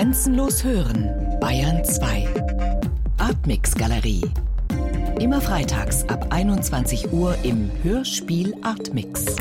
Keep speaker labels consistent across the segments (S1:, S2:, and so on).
S1: Grenzenlos hören, Bayern 2. Artmix Galerie. Immer freitags ab 21 Uhr im Hörspiel Artmix.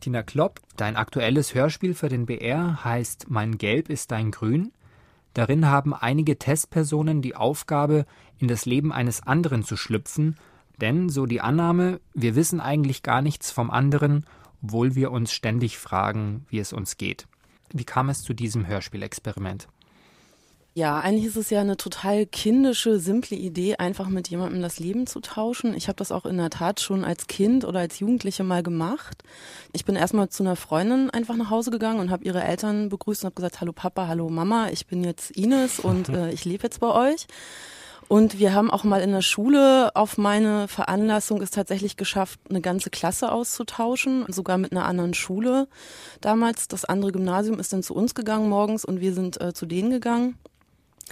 S2: Tina Klopp, dein aktuelles Hörspiel für den BR heißt Mein Gelb ist dein Grün. Darin haben einige Testpersonen die Aufgabe, in das Leben eines anderen zu schlüpfen, denn, so die Annahme, wir wissen eigentlich gar nichts vom anderen, obwohl wir uns ständig fragen, wie es uns geht. Wie kam es zu diesem Hörspielexperiment?
S3: Ja, eigentlich ist es ja eine total kindische, simple Idee, einfach mit jemandem das Leben zu tauschen. Ich habe das auch in der Tat schon als Kind oder als Jugendliche mal gemacht. Ich bin erstmal zu einer Freundin einfach nach Hause gegangen und habe ihre Eltern begrüßt und habe gesagt, hallo Papa, hallo Mama, ich bin jetzt Ines und äh, ich lebe jetzt bei euch. Und wir haben auch mal in der Schule auf meine Veranlassung es tatsächlich geschafft, eine ganze Klasse auszutauschen, sogar mit einer anderen Schule damals. Das andere Gymnasium ist dann zu uns gegangen morgens und wir sind äh, zu denen gegangen.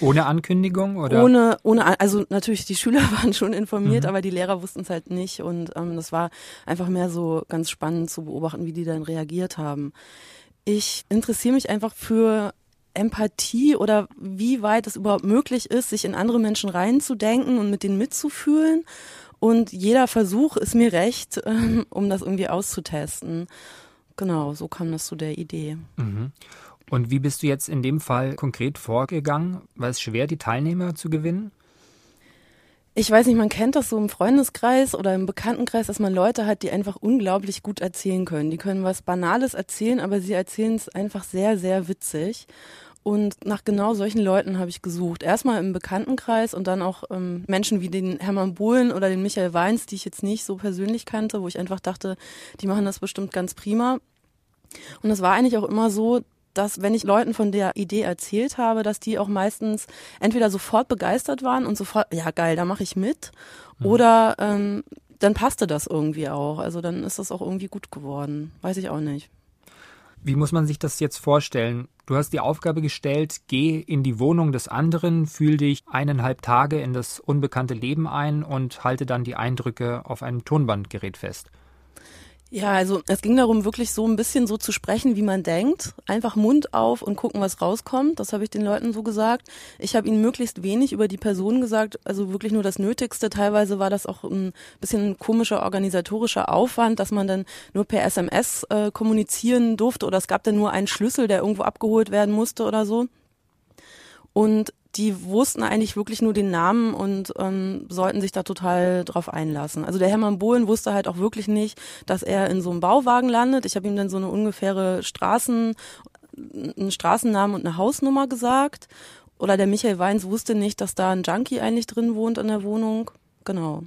S2: Ohne Ankündigung oder?
S3: Ohne, ohne, also natürlich die Schüler waren schon informiert, mhm. aber die Lehrer wussten es halt nicht und ähm, das war einfach mehr so ganz spannend zu beobachten, wie die dann reagiert haben. Ich interessiere mich einfach für Empathie oder wie weit es überhaupt möglich ist, sich in andere Menschen reinzudenken und mit denen mitzufühlen. Und jeder Versuch ist mir recht, ähm, um das irgendwie auszutesten. Genau, so kam das zu der Idee.
S2: Mhm. Und wie bist du jetzt in dem Fall konkret vorgegangen? War es schwer, die Teilnehmer zu gewinnen?
S3: Ich weiß nicht, man kennt das so im Freundeskreis oder im Bekanntenkreis, dass man Leute hat, die einfach unglaublich gut erzählen können. Die können was Banales erzählen, aber sie erzählen es einfach sehr, sehr witzig. Und nach genau solchen Leuten habe ich gesucht. Erstmal im Bekanntenkreis und dann auch ähm, Menschen wie den Hermann Bohlen oder den Michael Weins, die ich jetzt nicht so persönlich kannte, wo ich einfach dachte, die machen das bestimmt ganz prima. Und es war eigentlich auch immer so, dass wenn ich Leuten von der Idee erzählt habe, dass die auch meistens entweder sofort begeistert waren und sofort, ja geil, da mache ich mit, mhm. oder ähm, dann passte das irgendwie auch. Also dann ist das auch irgendwie gut geworden. Weiß ich auch nicht.
S2: Wie muss man sich das jetzt vorstellen? Du hast die Aufgabe gestellt, geh in die Wohnung des anderen, fühl dich eineinhalb Tage in das unbekannte Leben ein und halte dann die Eindrücke auf einem Tonbandgerät fest.
S3: Ja, also es ging darum, wirklich so ein bisschen so zu sprechen, wie man denkt. Einfach Mund auf und gucken, was rauskommt. Das habe ich den Leuten so gesagt. Ich habe ihnen möglichst wenig über die Person gesagt, also wirklich nur das Nötigste. Teilweise war das auch ein bisschen komischer organisatorischer Aufwand, dass man dann nur per SMS äh, kommunizieren durfte oder es gab dann nur einen Schlüssel, der irgendwo abgeholt werden musste oder so. Und die wussten eigentlich wirklich nur den Namen und ähm, sollten sich da total drauf einlassen. Also der Hermann Bohlen wusste halt auch wirklich nicht, dass er in so einem Bauwagen landet. Ich habe ihm dann so eine ungefähre Straßen, einen Straßennamen und eine Hausnummer gesagt. Oder der Michael Weins wusste nicht, dass da ein Junkie eigentlich drin wohnt in der Wohnung. Genau.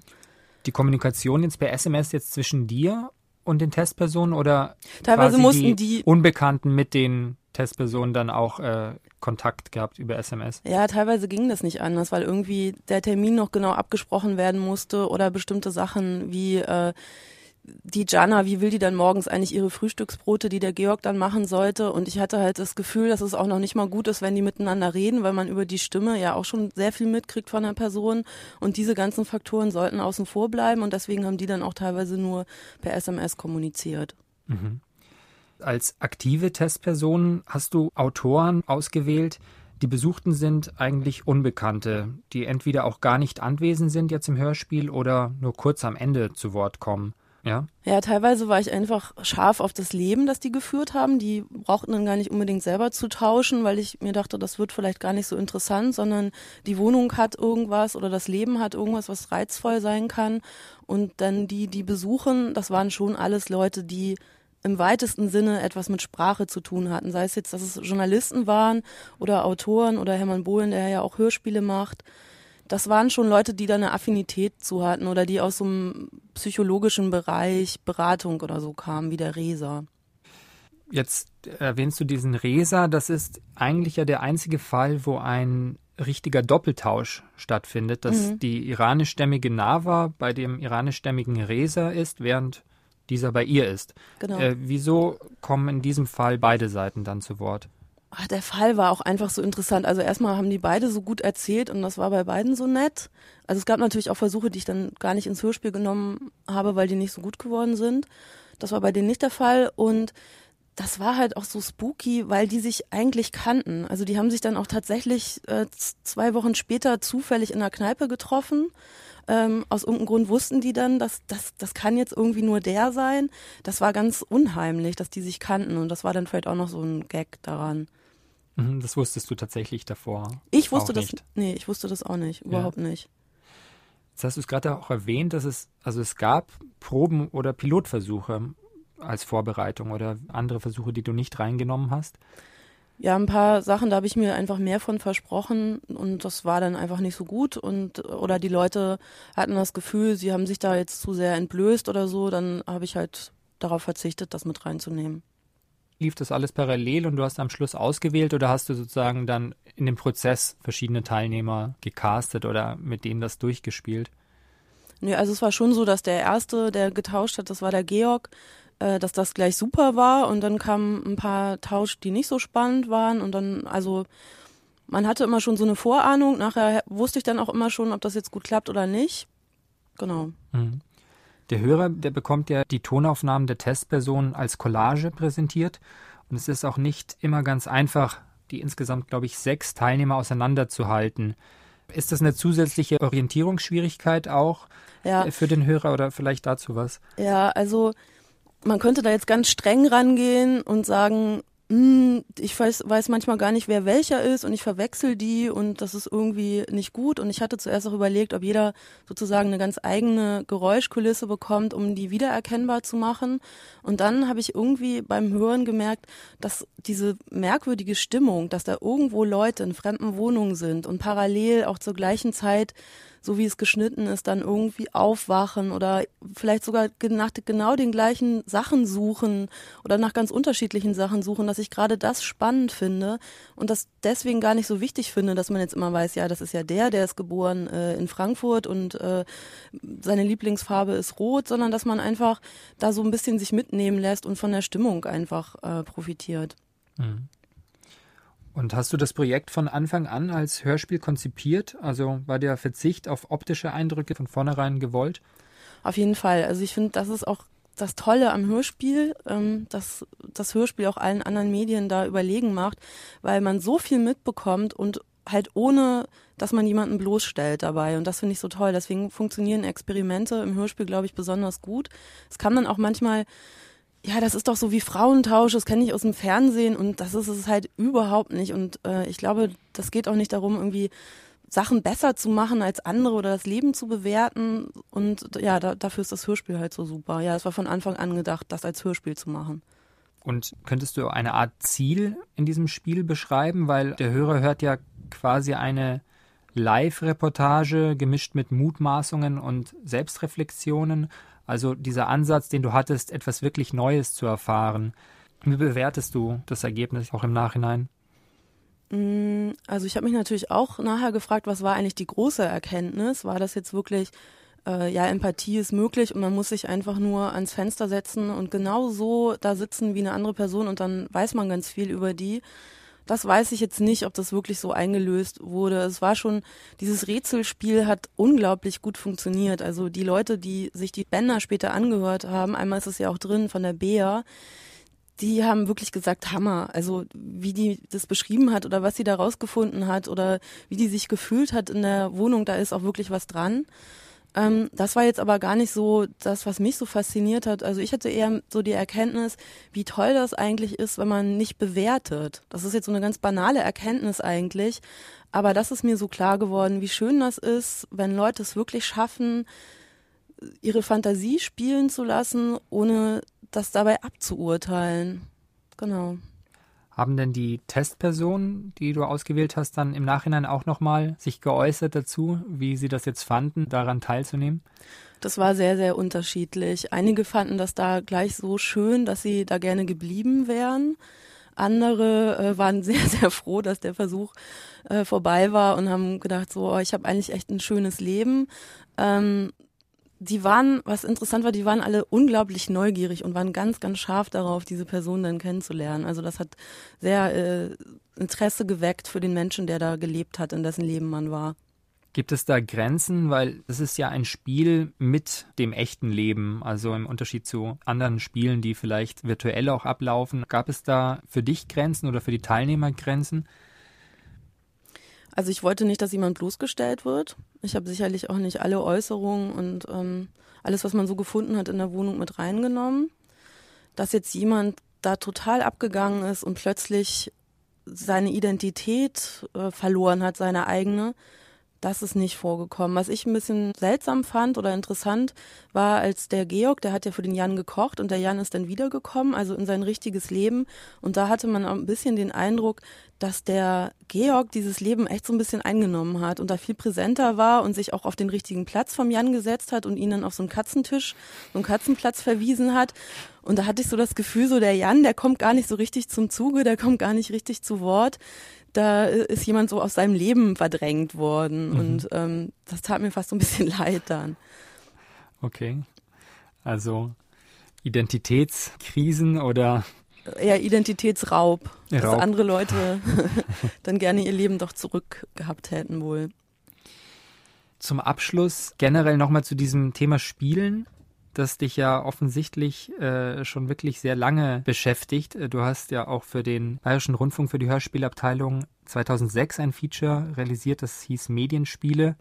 S2: Die Kommunikation jetzt per SMS jetzt zwischen dir und den Testpersonen oder
S3: teilweise mussten
S2: die,
S3: die
S2: Unbekannten mit den Testpersonen dann auch äh, Kontakt gehabt über SMS?
S3: Ja, teilweise ging das nicht anders, weil irgendwie der Termin noch genau abgesprochen werden musste oder bestimmte Sachen wie äh, die Jana, wie will die dann morgens eigentlich ihre Frühstücksbrote, die der Georg dann machen sollte? Und ich hatte halt das Gefühl, dass es auch noch nicht mal gut ist, wenn die miteinander reden, weil man über die Stimme ja auch schon sehr viel mitkriegt von der Person. Und diese ganzen Faktoren sollten außen vor bleiben und deswegen haben die dann auch teilweise nur per SMS kommuniziert.
S2: Mhm. Als aktive Testperson hast du Autoren ausgewählt, die Besuchten sind eigentlich Unbekannte, die entweder auch gar nicht anwesend sind jetzt im Hörspiel oder nur kurz am Ende zu Wort kommen. Ja?
S3: Ja, teilweise war ich einfach scharf auf das Leben, das die geführt haben. Die brauchten dann gar nicht unbedingt selber zu tauschen, weil ich mir dachte, das wird vielleicht gar nicht so interessant, sondern die Wohnung hat irgendwas oder das Leben hat irgendwas, was reizvoll sein kann. Und dann die, die besuchen, das waren schon alles Leute, die im weitesten Sinne etwas mit Sprache zu tun hatten. Sei es jetzt, dass es Journalisten waren oder Autoren oder Hermann Bohlen, der ja auch Hörspiele macht. Das waren schon Leute, die da eine Affinität zu hatten oder die aus so einem psychologischen Bereich, Beratung oder so kamen, wie der Reser.
S2: Jetzt erwähnst du diesen Reser. Das ist eigentlich ja der einzige Fall, wo ein richtiger Doppeltausch stattfindet, dass mhm. die iranischstämmige Nava bei dem iranischstämmigen Reser ist, während dieser bei ihr ist. Genau. Äh, wieso kommen in diesem Fall beide Seiten dann zu Wort?
S3: Ach, der Fall war auch einfach so interessant. Also erstmal haben die beide so gut erzählt und das war bei beiden so nett. Also es gab natürlich auch Versuche, die ich dann gar nicht ins Hörspiel genommen habe, weil die nicht so gut geworden sind. Das war bei denen nicht der Fall und das war halt auch so spooky, weil die sich eigentlich kannten. Also die haben sich dann auch tatsächlich äh, zwei Wochen später zufällig in einer Kneipe getroffen. Ähm, aus irgendeinem Grund wussten die dann, dass das, das kann jetzt irgendwie nur der sein. Das war ganz unheimlich, dass die sich kannten und das war dann vielleicht auch noch so ein Gag daran.
S2: Mhm, das wusstest du tatsächlich davor.
S3: Ich wusste das, nicht. nee, ich wusste das auch nicht, überhaupt ja. nicht.
S2: Jetzt hast du es gerade auch erwähnt, dass es, also es gab Proben oder Pilotversuche als Vorbereitung oder andere Versuche, die du nicht reingenommen hast?
S3: Ja, ein paar Sachen, da habe ich mir einfach mehr von versprochen und das war dann einfach nicht so gut und oder die Leute hatten das Gefühl, sie haben sich da jetzt zu sehr entblößt oder so, dann habe ich halt darauf verzichtet, das mit reinzunehmen.
S2: Lief das alles parallel und du hast am Schluss ausgewählt oder hast du sozusagen dann in dem Prozess verschiedene Teilnehmer gecastet oder mit denen das durchgespielt?
S3: Nee, also es war schon so, dass der erste, der getauscht hat, das war der Georg, äh, dass das gleich super war und dann kamen ein paar Tausch, die nicht so spannend waren und dann, also man hatte immer schon so eine Vorahnung, nachher wusste ich dann auch immer schon, ob das jetzt gut klappt oder nicht. Genau. Mhm.
S2: Der Hörer, der bekommt ja die Tonaufnahmen der Testperson als Collage präsentiert und es ist auch nicht immer ganz einfach, die insgesamt, glaube ich, sechs Teilnehmer auseinanderzuhalten. Ist das eine zusätzliche Orientierungsschwierigkeit auch ja. für den Hörer oder vielleicht dazu was?
S3: Ja, also man könnte da jetzt ganz streng rangehen und sagen, hm, ich weiß, weiß manchmal gar nicht, wer welcher ist und ich verwechsel die und das ist irgendwie nicht gut. Und ich hatte zuerst auch überlegt, ob jeder sozusagen eine ganz eigene Geräuschkulisse bekommt, um die wiedererkennbar zu machen. Und dann habe ich irgendwie beim Hören gemerkt, dass diese merkwürdige Stimmung, dass da irgendwo Leute in fremden Wohnungen sind und parallel auch zur gleichen Zeit so wie es geschnitten ist, dann irgendwie aufwachen oder vielleicht sogar nach genau den gleichen Sachen suchen oder nach ganz unterschiedlichen Sachen suchen, dass ich gerade das spannend finde und das deswegen gar nicht so wichtig finde, dass man jetzt immer weiß, ja, das ist ja der, der ist geboren äh, in Frankfurt und äh, seine Lieblingsfarbe ist rot, sondern dass man einfach da so ein bisschen sich mitnehmen lässt und von der Stimmung einfach äh, profitiert. Mhm.
S2: Und hast du das Projekt von Anfang an als Hörspiel konzipiert? Also war der Verzicht auf optische Eindrücke von vornherein gewollt?
S3: Auf jeden Fall. Also ich finde, das ist auch das Tolle am Hörspiel, ähm, dass das Hörspiel auch allen anderen Medien da überlegen macht, weil man so viel mitbekommt und halt ohne, dass man jemanden bloßstellt dabei. Und das finde ich so toll. Deswegen funktionieren Experimente im Hörspiel, glaube ich, besonders gut. Es kann dann auch manchmal ja, das ist doch so wie Frauentausch, das kenne ich aus dem Fernsehen und das ist es halt überhaupt nicht. Und äh, ich glaube, das geht auch nicht darum, irgendwie Sachen besser zu machen als andere oder das Leben zu bewerten. Und ja, da, dafür ist das Hörspiel halt so super. Ja, es war von Anfang an gedacht, das als Hörspiel zu machen.
S2: Und könntest du eine Art Ziel in diesem Spiel beschreiben? Weil der Hörer hört ja quasi eine Live-Reportage gemischt mit Mutmaßungen und Selbstreflexionen. Also dieser Ansatz, den du hattest, etwas wirklich Neues zu erfahren. Wie bewertest du das Ergebnis auch im Nachhinein?
S3: Mm, also ich habe mich natürlich auch nachher gefragt, was war eigentlich die große Erkenntnis? War das jetzt wirklich, äh, ja, Empathie ist möglich und man muss sich einfach nur ans Fenster setzen und genau so da sitzen wie eine andere Person und dann weiß man ganz viel über die. Das weiß ich jetzt nicht, ob das wirklich so eingelöst wurde. Es war schon, dieses Rätselspiel hat unglaublich gut funktioniert. Also die Leute, die sich die Bänder später angehört haben, einmal ist es ja auch drin von der Bea, die haben wirklich gesagt, Hammer. Also wie die das beschrieben hat oder was sie da rausgefunden hat oder wie die sich gefühlt hat in der Wohnung, da ist auch wirklich was dran. Ähm, das war jetzt aber gar nicht so das, was mich so fasziniert hat. Also ich hatte eher so die Erkenntnis, wie toll das eigentlich ist, wenn man nicht bewertet. Das ist jetzt so eine ganz banale Erkenntnis eigentlich. Aber das ist mir so klar geworden, wie schön das ist, wenn Leute es wirklich schaffen, ihre Fantasie spielen zu lassen, ohne das dabei abzuurteilen. Genau.
S2: Haben denn die Testpersonen, die du ausgewählt hast, dann im Nachhinein auch nochmal sich geäußert dazu, wie sie das jetzt fanden, daran teilzunehmen?
S3: Das war sehr, sehr unterschiedlich. Einige fanden das da gleich so schön, dass sie da gerne geblieben wären. Andere äh, waren sehr, sehr froh, dass der Versuch äh, vorbei war und haben gedacht, so, oh, ich habe eigentlich echt ein schönes Leben. Ähm, die waren, was interessant war, die waren alle unglaublich neugierig und waren ganz, ganz scharf darauf, diese Person dann kennenzulernen. Also das hat sehr äh, Interesse geweckt für den Menschen, der da gelebt hat, in dessen Leben man war.
S2: Gibt es da Grenzen? Weil es ist ja ein Spiel mit dem echten Leben, also im Unterschied zu anderen Spielen, die vielleicht virtuell auch ablaufen. Gab es da für dich Grenzen oder für die Teilnehmer Grenzen?
S3: Also ich wollte nicht, dass jemand bloßgestellt wird. Ich habe sicherlich auch nicht alle Äußerungen und ähm, alles, was man so gefunden hat in der Wohnung mit reingenommen. Dass jetzt jemand da total abgegangen ist und plötzlich seine Identität äh, verloren hat, seine eigene, das ist nicht vorgekommen. Was ich ein bisschen seltsam fand oder interessant war, als der Georg, der hat ja für den Jan gekocht und der Jan ist dann wiedergekommen, also in sein richtiges Leben. Und da hatte man ein bisschen den Eindruck, dass der Georg dieses Leben echt so ein bisschen eingenommen hat und da viel präsenter war und sich auch auf den richtigen Platz vom Jan gesetzt hat und ihn dann auf so einen Katzentisch, so einen Katzenplatz verwiesen hat. Und da hatte ich so das Gefühl, so der Jan, der kommt gar nicht so richtig zum Zuge, der kommt gar nicht richtig zu Wort da ist jemand so aus seinem Leben verdrängt worden. Mhm. Und ähm, das tat mir fast so ein bisschen leid dann.
S2: Okay. Also Identitätskrisen oder
S3: eher Identitätsraub, Raub. dass andere Leute dann gerne ihr Leben doch zurück gehabt hätten wohl.
S2: Zum Abschluss generell nochmal zu diesem Thema Spielen das dich ja offensichtlich äh, schon wirklich sehr lange beschäftigt. Äh, du hast ja auch für den Bayerischen Rundfunk für die Hörspielabteilung 2006 ein Feature realisiert, das hieß Medienspiele.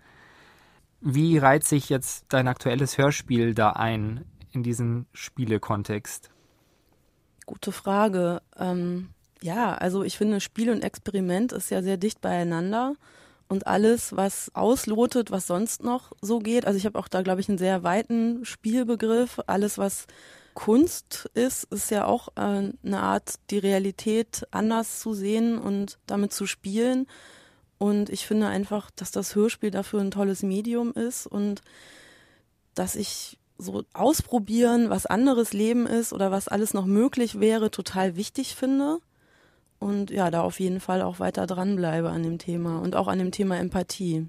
S2: Wie reiht sich jetzt dein aktuelles Hörspiel da ein in diesen Spielekontext?
S3: Gute Frage. Ähm, ja, also ich finde, Spiel und Experiment ist ja sehr dicht beieinander und alles, was auslotet, was sonst noch so geht. Also ich habe auch da, glaube ich, einen sehr weiten Spielbegriff. Alles, was Kunst ist, ist ja auch äh, eine Art, die Realität anders zu sehen und damit zu spielen. Und ich finde einfach, dass das Hörspiel dafür ein tolles Medium ist und dass ich so ausprobieren, was anderes Leben ist oder was alles noch möglich wäre, total wichtig finde und ja, da auf jeden Fall auch weiter dranbleibe an dem Thema und auch an dem Thema Empathie.